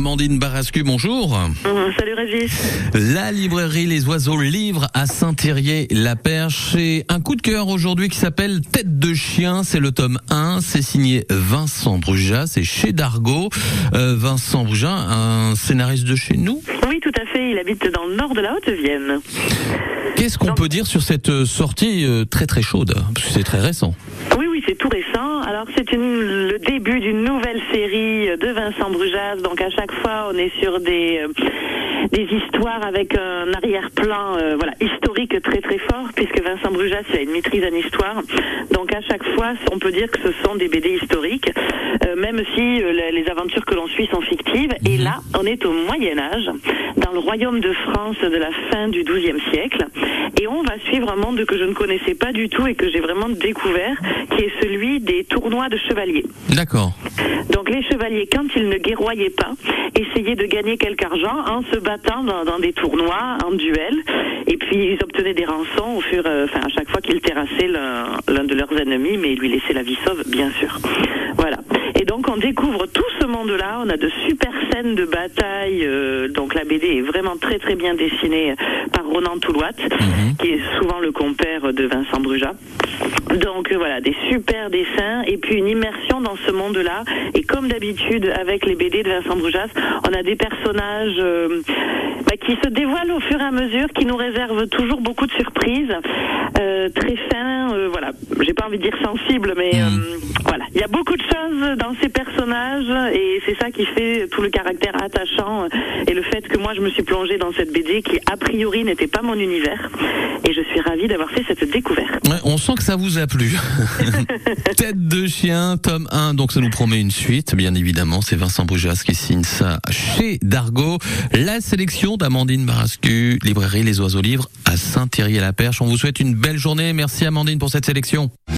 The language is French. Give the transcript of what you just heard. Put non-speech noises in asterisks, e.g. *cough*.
Amandine Barascu, bonjour. salut Régis. La librairie Les Oiseaux livre à Saint-Thierry-la-Perche. Et un coup de cœur aujourd'hui qui s'appelle Tête de chien. C'est le tome 1. C'est signé Vincent Brujas. C'est chez Dargaud. Euh, Vincent Brujas, un scénariste de chez nous Oui, tout à fait. Il habite dans le nord de la Haute-Vienne. Qu'est-ce qu'on peut dire sur cette sortie euh, très très chaude? Parce que c'est très récent. Oui, oui, c'est tout récent. Alors c'est le début d'une nouvelle série de Vincent Brujas. Donc à chaque fois, on est sur des euh, des histoires avec un arrière-plan euh, voilà historique très très fort puisque Vincent Brujas a une maîtrise en histoire. Donc à chaque fois, on peut dire que ce sont des BD historiques, euh, même si les aventures que l'on suit sont fictives. Et là, on est au Moyen Âge, dans le royaume de France de la fin du XIIe siècle, et on va suivre un monde que je ne connaissais pas du tout et que j'ai vraiment découvert, qui est celui des tournois de chevaliers. D'accord. Donc les chevaliers, quand ils ne guerroyaient pas, essayaient de gagner quelque argent en se battant dans, des tournois, en duel, et puis ils obtenaient des rançons au fur, euh, enfin à chaque fois qu'ils terrassaient l'un de leurs ennemis, mais ils lui laissaient la vie sauve, bien sûr. Voilà. Et donc on découvre tout ce monde-là. On a de super scènes de bataille. Euh, donc la BD est vraiment très très bien dessinée par Ronan Touloat, mhm. qui est souvent le compère de Vincent Bruja. Donc euh, voilà, des super dessins et puis une immersion dans ce monde-là. Et comme d'habitude avec les BD de Vincent Brujas, on a des personnages euh, bah, qui se dévoilent au fur et à mesure, qui nous réservent toujours beaucoup de surprises, euh, très fins. voilà, j'ai pas envie de dire sensible, mais hmm. voilà, il y a beaucoup de choses dans ces personnages et c'est ça qui fait tout le caractère attachant et le fait que moi je me suis plongée dans cette BD qui a priori n'était pas mon univers et je suis ravie d'avoir fait cette découverte. on sent que ça vous a plu. *laughs* Tête de chien, tome 1, donc ça nous promet une suite, bien évidemment. C'est Vincent Brujas qui signe ça chez Dargo. La sélection d'Amandine Barascu, librairie Les Oiseaux Livres à Saint-Thierry-à-la-Perche. On vous souhaite une belle journée. Merci Amandine pour cette sélection.